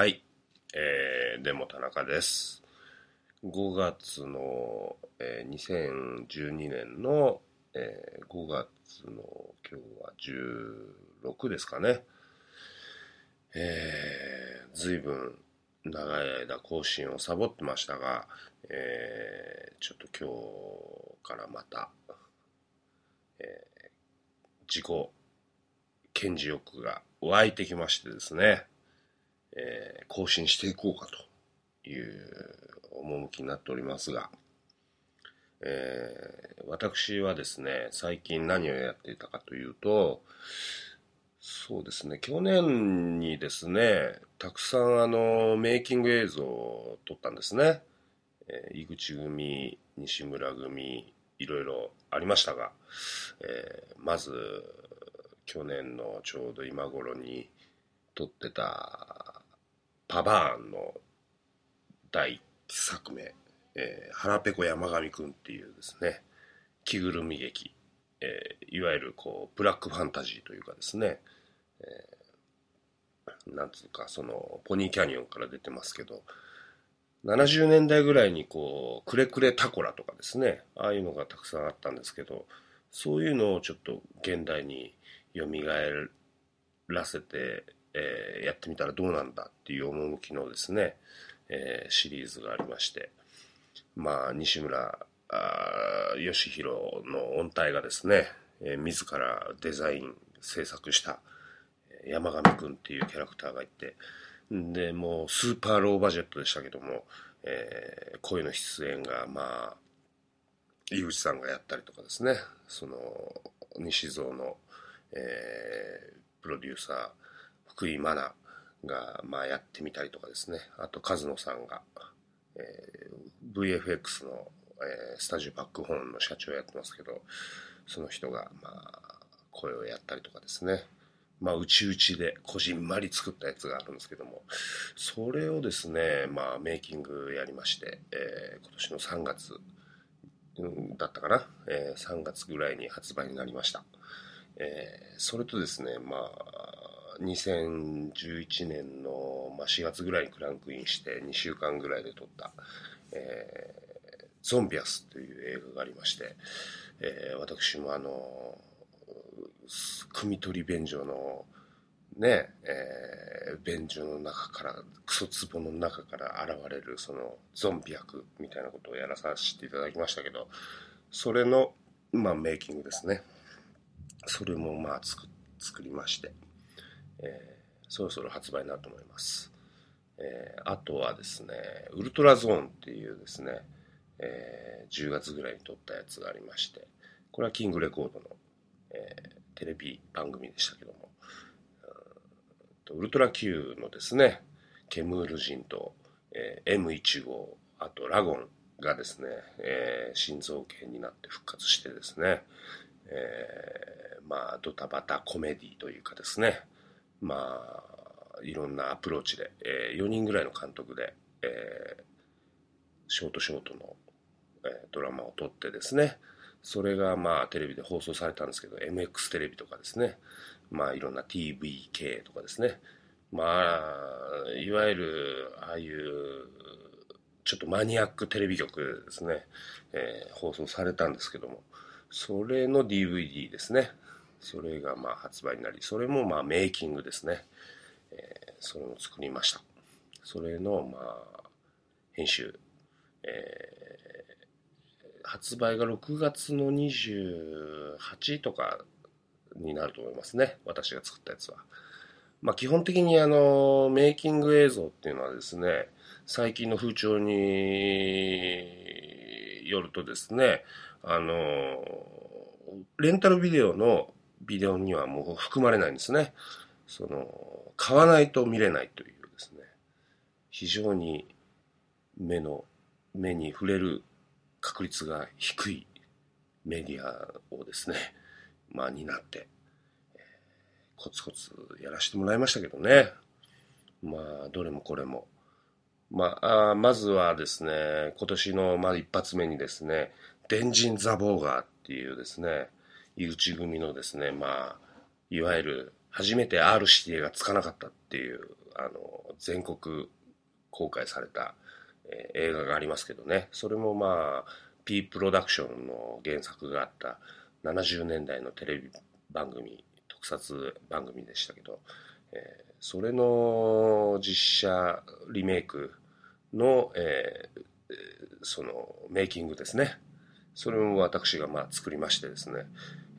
はい。えー、でも田中です。5月の、えー2012年の、えー5月の今日は16ですかね。えー、ずいぶん長い間更新をサボってましたが、えーちょっと今日からまた、えー自己顕示欲が湧いてきましてですね、えー更新していこうかという趣になっておりますが、えー私はですね、最近何をやっていたかというと、そうですね、去年にですね、たくさんあの、メイキング映像を撮ったんですね。えー井口組、西村組、いろいろありましたが、えーまず、去年のちょうど今頃に撮ってた、パバーンの第一作目、えー腹ペコ山上くんっていうですね、着ぐるみ劇、えーいわゆるこう、ブラックファンタジーというかですね、えーなんつうか、その、ポニーキャニオンから出てますけど、70年代ぐらいにこう、くれくれタコラとかですね、ああいうのがたくさんあったんですけど、そういうのをちょっと現代に蘇らせて、えーやってみたらどうなんだっていう趣のですね、えーシリーズがありまして、まあ、西村あ義弘の音体がですね、えー自らデザイン、制作した山上くんっていうキャラクターがいて、で、もうスーパーローバジェットでしたけども、えー声の出演が、まあ、井口さんがやったりとかですね、その、西蔵の、えープロデューサー、福井真奈が、まあ、やってみたりとかですね、あと、和野さんが、えー VFX の、えースタジオバックホーンの社長やってますけど、その人が、まあ、声をやったりとかですね、まあ、うちうちでこじんまり作ったやつがあるんですけども、それをですね、まあ、メイキングやりまして、えー今年の3月、だったかな、えー3月ぐらいに発売になりました。えーそれとですね、まあ、2011年の、ま、4月ぐらいにクランクインして2週間ぐらいで撮った、えーゾンビアスという映画がありまして、えー私もあの、組取り便所のね、えー便所の中から、クソ壺の中から現れるそのゾンビ役みたいなことをやらさせていただきましたけど、それの、まあ、メイキングですね。それもまあ作作りまして、えーそろそろ発売になると思います。えーあとはですね、ウルトラゾーンっていうですね、えー10月ぐらいに撮ったやつがありまして、これはキングレコードの、えーテレビ番組でしたけども、ウルトラ Q のですね、ケムール人と、えー M1 号、あとラゴンがですね、えー心臓系になって復活してですね、えーまあ、ドタバタコメディというかですね、まあ、いろんなアプローチで、え4人ぐらいの監督で、えーショートショートの、えードラマを撮ってですね、それがまあテレビで放送されたんですけど、MX テレビとかですね、まあいろんな TVK とかですね、まあ、いわゆる、ああいう、ちょっとマニアックテレビ局ですね、えー放送されたんですけども、それの DVD ですね。それがまあ発売になり、それもまあメイキングですね。えーそれを作りました。それのまあ、編集。えー発売が6月の28とかになると思いますね。私が作ったやつは。まあ基本的にあの、メイキング映像っていうのはですね、最近の風潮によるとですね、あの、レンタルビデオのビデオにはもう含まれないんですね。その、買わないと見れないというですね、非常に目の、目に触れる確率が低いメディアをですね、まあ、担って、コツコツやらせてもらいましたけどね。まあ、どれもこれも。まあ、あまずはですね、今年のまあ一発目にですね、電人ザボーガーっていうですね、井口組のですね、まあ、いわゆる初めて R 指定がつかなかったっていう、あの、全国公開された、えー、映画がありますけどね。それもまあ、P プロダクションの原作があった70年代のテレビ番組、特撮番組でしたけど、えー、それの実写リメイクの、えー、そのメイキングですね。それも私がまあ作りましてですね、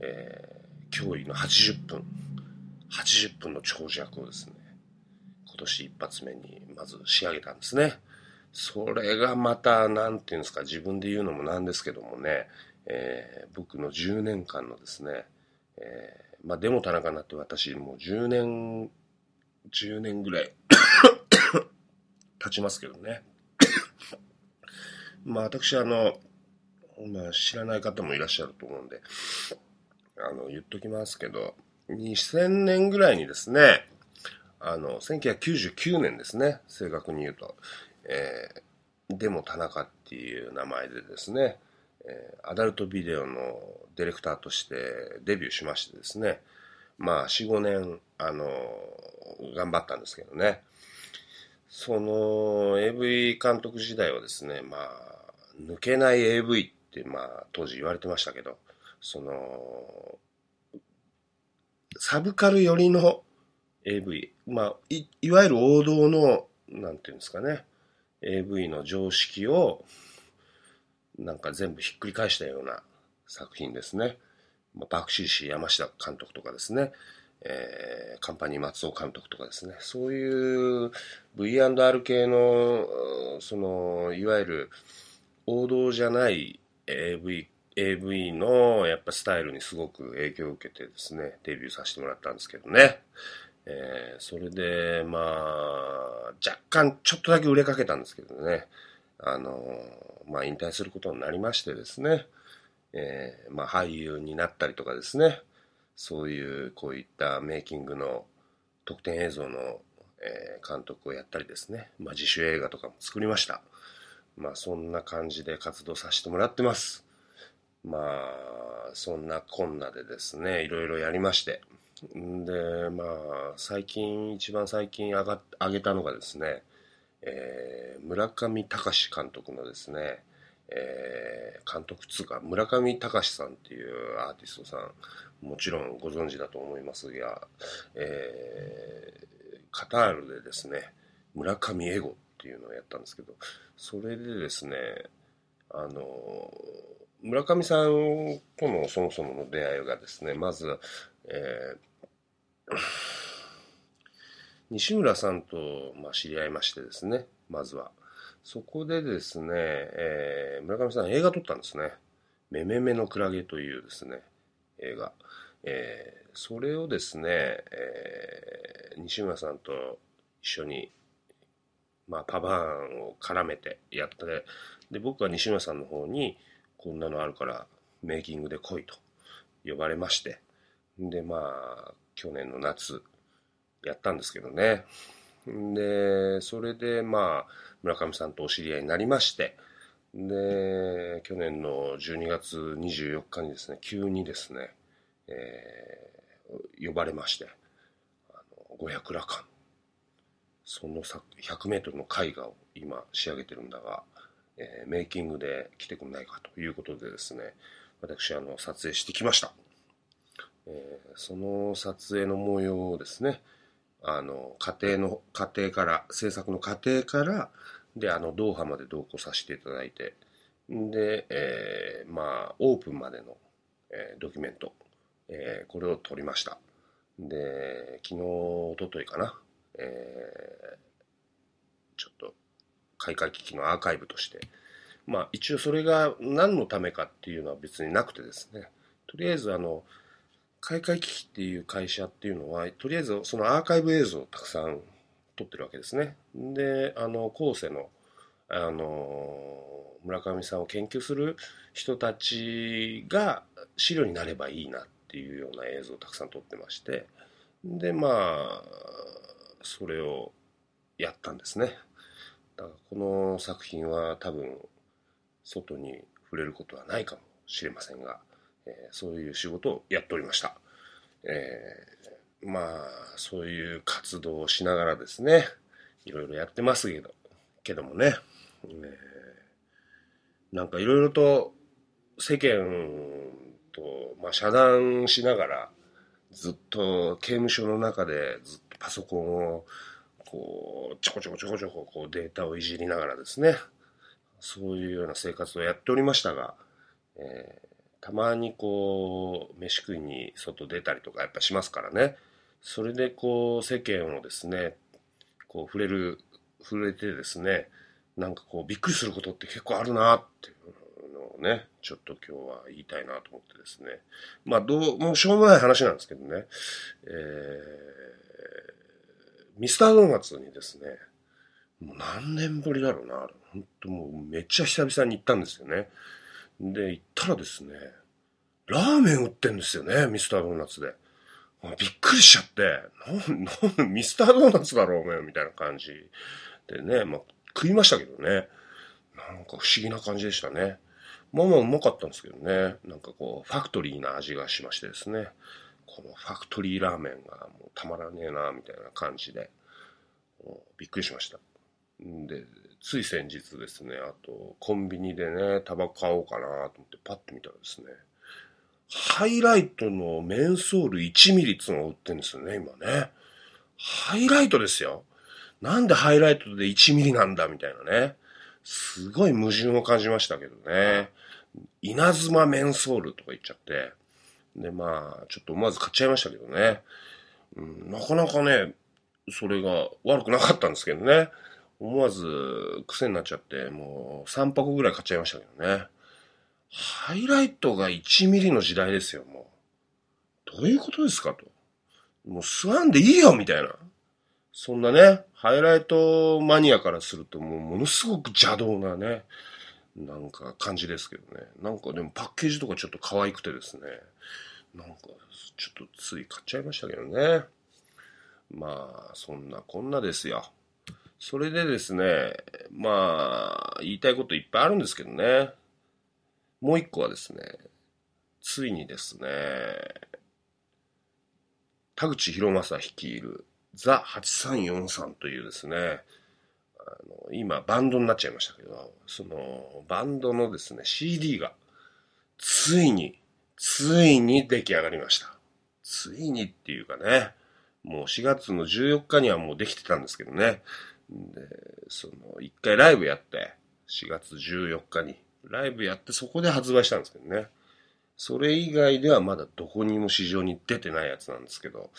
えー、驚異の80分、80分の長尺をですね、今年一発目にまず仕上げたんですね。それがまた、なんていうんですか、自分で言うのもなんですけどもね、えー、僕の10年間のですね、えー、まあ、でも田中になって私もう10年、10年ぐらい 経ちますけどね。まあ私あの、まあ、知らない方もいらっしゃると思うんで、あの、言っときますけど、2000年ぐらいにですね、あの、1999年ですね、正確に言うと、えー、でも田中っていう名前でですね、えー、アダルトビデオのディレクターとしてデビューしましてですね、まあ、4、5年、あの、頑張ったんですけどね、その AV 監督時代はですね、まあ、抜けない AV って、まあ、当時言われてましたけど、その、サブカル寄りの AV、まあ、い、いわゆる王道の、なんていうんですかね、AV の常識を、なんか全部ひっくり返したような作品ですね。まあ、バクシー氏山下監督とかですね、えー、カンパニー松尾監督とかですね、そういう V&R 系の、その、いわゆる、王道じゃない AV, AV のやっぱスタイルにすごく影響を受けてですね、デビューさせてもらったんですけどね。えー、それで、まあ、若干ちょっとだけ売れかけたんですけどね、あの、まあ引退することになりましてですね、えー、まあ俳優になったりとかですね、そういうこういったメイキングの特典映像の、えー、監督をやったりですね、まあ自主映画とかも作りました。まあそんな感じで活動させてもらってます。まあ、そんなこんなでですね、いろいろやりまして。で、まあ、最近、一番最近上が上げたのがですね、えー、村上隆監督のですね、えー、監督つうか、村上隆さんっていうアーティストさん、もちろんご存知だと思いますが、えー、カタールでですね、村上エゴっていうのをやったんですけど、それでですね、あの、村上さんとのそもそもの出会いがですね、まず、えー、西村さんと、まあ、知り合いましてですね、まずは。そこでですね、えー、村上さん映画撮ったんですね。めめめのクラゲというですね、映画。えー、それをですね、えー、西村さんと一緒にまあ、パバーンを絡めてやってで僕は西村さんの方にこんなのあるからメイキングで来いと呼ばれまして。でまあ去年の夏やったんですけどね。でそれでまあ村上さんとお知り合いになりまして。で去年の12月24日にですね急にですね、えー、呼ばれまして。あの五百羅漢。その100メートルの絵画を今仕上げてるんだが、えー、メイキングで来てくんないかということでですね、私、あの、撮影してきました。えー、その撮影の模様をですね、あの、家庭の、家庭から、制作の過程から、で、あの、ドーハまで同行させていただいて、で、えー、まあ、オープンまでの、えー、ドキュメント、えー、これを撮りました。で、昨日、おとといかな、えー、ちょっと開会機のアーカイブとして、まあ一応それが何のためかっていうのは別になくてですね、とりあえずあの、開会機器っていう会社っていうのは、とりあえずそのアーカイブ映像をたくさん撮ってるわけですね。で、あの、後世の、あの、村上さんを研究する人たちが資料になればいいなっていうような映像をたくさん撮ってまして、で、まあ、それをやったんですね。だからこの作品は多分外に触れることはないかもしれませんが、えー、そういう仕事をやっておりました。えまあ、そういう活動をしながらですね、いろいろやってますけど、けどもね、えー、なんかいろいろと世間と、まあ、遮断しながら、ずっと刑務所の中でずっとパソコンをこうちょこちょこちょこちょここうデータをいじりながらですねそういうような生活をやっておりましたが、えー、たまにこう飯食いに外出たりとかやっぱしますからね。それでこう世間をですねこう触れる触れてですねなんかこうびっくりすることって結構あるなっていうのをねちょっと今日は言いたいなと思ってですね。まあどうもうしょうもない話なんですけどね、えー、ミスタードーナツにですねもう何年ぶりだろうな本当もうめっちゃ久々に行ったんですよねで行ったらですねラーメン売ってんですよねミスタードーナツでびっくりしちゃって、なん、ミスタードーナツだろう、お前、みたいな感じでね、まあ、食いましたけどね。なんか不思議な感じでしたね。まあまあうまかったんですけどね。なんかこう、ファクトリーな味がしましてですね。このファクトリーラーメンがもうたまらねえな、みたいな感じで、びっくりしました。で、つい先日ですね、あと、コンビニでね、タバコ買おうかなと思ってパッと見たらですね、ハイライトのメンソール1ミリっていうのを売ってるんですよね、今ね。ハイライトですよ。なんでハイライトで1ミリなんだみたいなね。すごい矛盾を感じましたけどね。稲妻メンソールとか言っちゃって。で、まあ、ちょっと思わず買っちゃいましたけどね。うん、なかなかね、それが悪くなかったんですけどね。思わず癖になっちゃって、もう3箱ぐらい買っちゃいましたけどね。ハイライトが1ミリの時代ですよ、もう。どういうことですかと。もう吸わんでいいよ、みたいな。そんなね、ハイライトマニアからするともうものすごく邪道なね、なんか感じですけどね。なんかでもパッケージとかちょっと可愛くてですね。なんかちょっとつい買っちゃいましたけどね。まあ、そんなこんなですよ。それでですね、まあ、言いたいこといっぱいあるんですけどね。もう一個はですね、ついにですね、田口博正率いるザ8343というですね、あの今バンドになっちゃいましたけど、そのバンドのですね、CD がついに、ついに出来上がりました。ついにっていうかね、もう4月の14日にはもうできてたんですけどね。で、その、一回ライブやって、4月14日に、ライブやってそこで発売したんですけどね。それ以外ではまだどこにも市場に出てないやつなんですけど、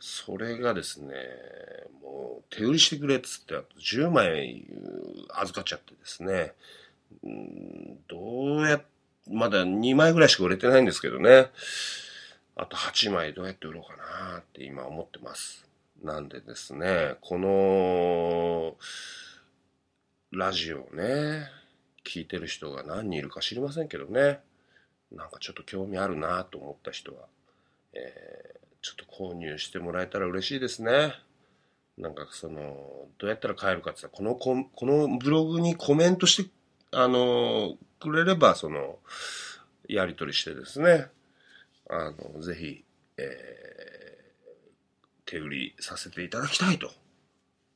それがですね、もう手売りしてくれっつってあと10枚預かっちゃってですね、んどうや、まだ2枚ぐらいしか売れてないんですけどね、あと8枚どうやって売ろうかなって今思ってます。なんでですね、この、ラジオね、聞いてる人が何人いるか知りませんけどねなんかちょっと興味あるなと思った人は、えー、ちょっと購入してもらえたら嬉しいですねなんかそのどうやったら買えるかって言ったらこのこのブログにコメントしてあのくれればそのやり取りしてですねあのぜひ、えー、手売りさせていただきたいと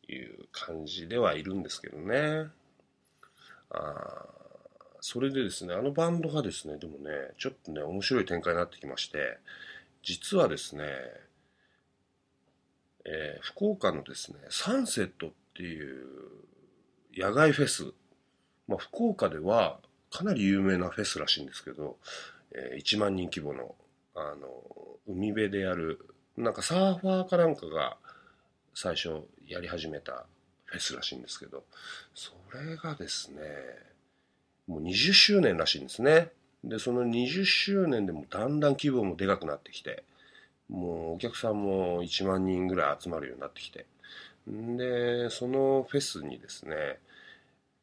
いう感じではいるんですけどね。あそれでですね、あのバンドがですね、でもね、ちょっとね、面白い展開になってきまして、実はですね、えー、福岡のですね、サンセットっていう野外フェス、まあ、福岡ではかなり有名なフェスらしいんですけど、えー、1万人規模の、あの、海辺でやる、なんかサーファーかなんかが最初やり始めたフェスらしいんですけど、それがですね、もう20周年らしいんですね。で、その20周年でもだんだん規模もでかくなってきて、もうお客さんも1万人ぐらい集まるようになってきて。んで、そのフェスにですね、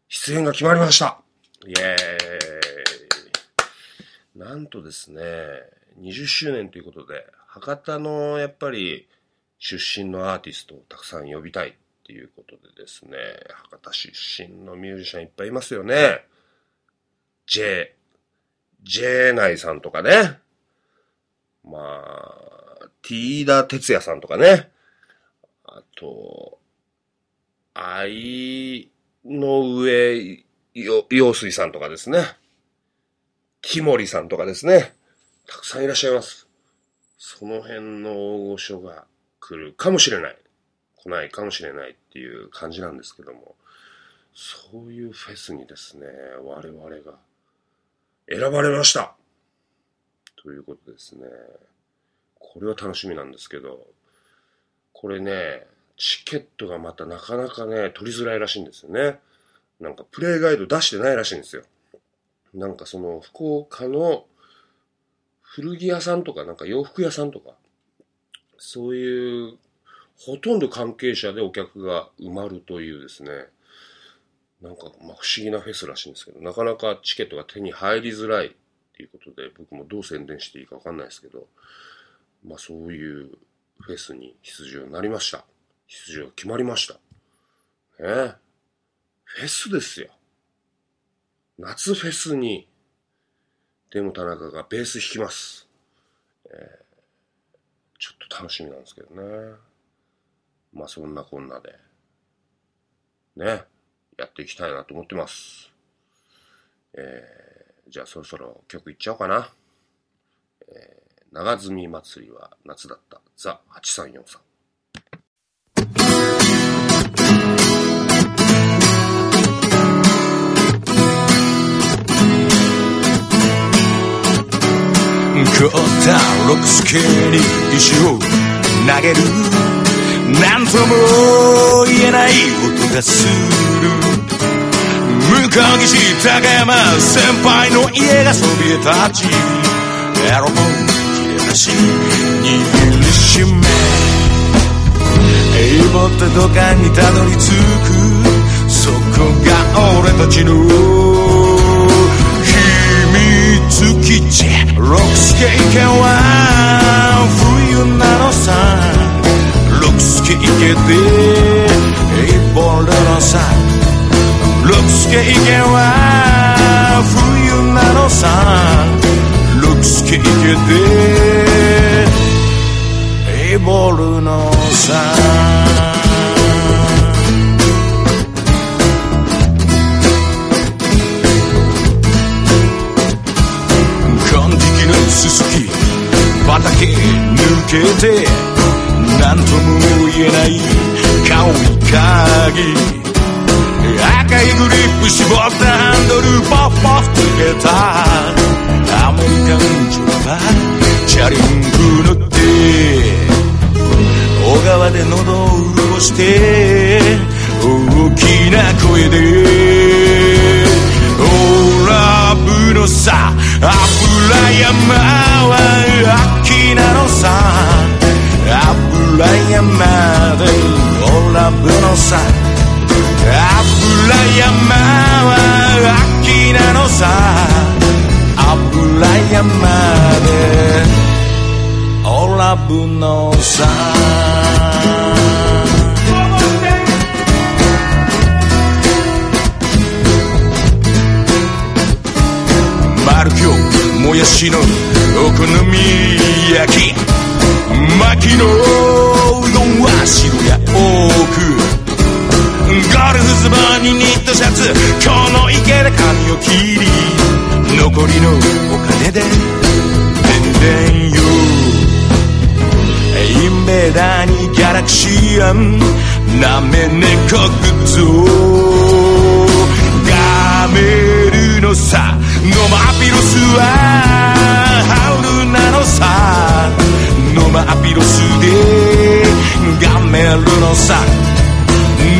出演が決まりましたイエーイなんとですね、20周年ということで、博多のやっぱり出身のアーティストをたくさん呼びたいっていうことでですね、博多出身のミュージシャンいっぱいいますよね。J、J 内さんとかね。まあ、ティーダ哲也さんとかね。あと、愛の上、よ、陽水さんとかですね。木森さんとかですね。たくさんいらっしゃいます。その辺の大御所が来るかもしれない。来ないかもしれないっていう感じなんですけども。そういうフェスにですね、我々が選ばれましたということですね。これは楽しみなんですけど、これね、チケットがまたなかなかね、取りづらいらしいんですよね。なんかプレイガイド出してないらしいんですよ。なんかその福岡の古着屋さんとかなんか洋服屋さんとか、そういうほとんど関係者でお客が埋まるというですね、なんかまあ不思議なフェスらしいんですけど、なかなかチケットが手に入りづらいっていうことで、僕もどう宣伝していいかわかんないですけど、まあそういうフェスに出場になりました。出場決まりました。ねえフェスですよ。夏フェスに、でも田中がベース弾きます。えー、ちょっと楽しみなんですけどね。まあそんなこんなで、ね、やっていきたいなと思ってます。えー、じゃあそろそろ曲いっちゃおうかな。えー、長住祭りは夏だった。ザ8343。凍ったロックスケに石を投げる何とも言えない音がする向こう岸高山先輩の家がそびえ立ちエロ本切れ端握りしめエイボって土管にたどり着くそこが俺たちの月地ロックスケイケは冬なのさ。ロックスケイケで一本きな声でオーラブのさ油山はきなのさ油山でオラブのさ油山は秋なのさ油山でオラブのさもやしのお好み焼き。薪のうどんは白や多くゴルフズボンにニットシャツ。この池で髪を切り。残りのお金で。全然よ。インベーダーにギャラクシアンなめ猫グッズを。ガメルのさ。マピロスはのさノマピロスでガメルのさ。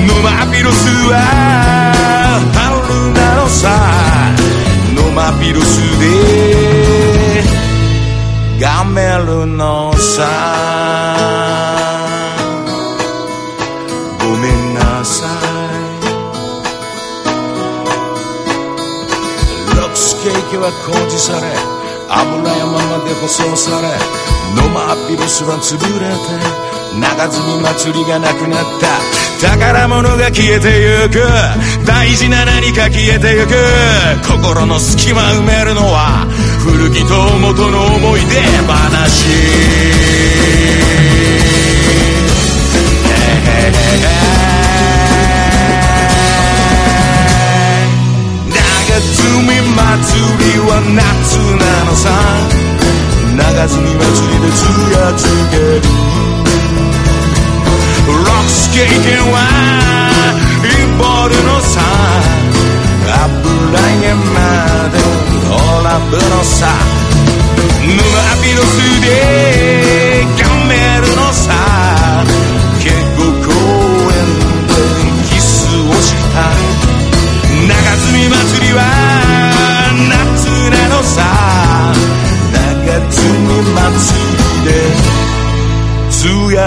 ノマピロスは春なのさ。ノマピロスでガメルのさ。は工事され油山まで舗装されノマアピルスは潰れて長積み祭りがなくなった。宝物が消えてゆく。大事な何か消えてゆく。心の隙間埋めるのは古着と元の思い出話。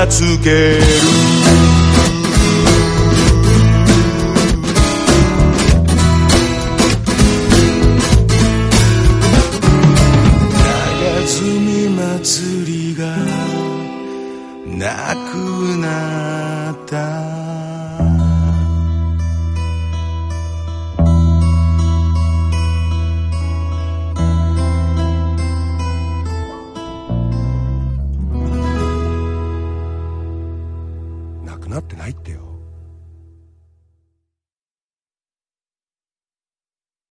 つ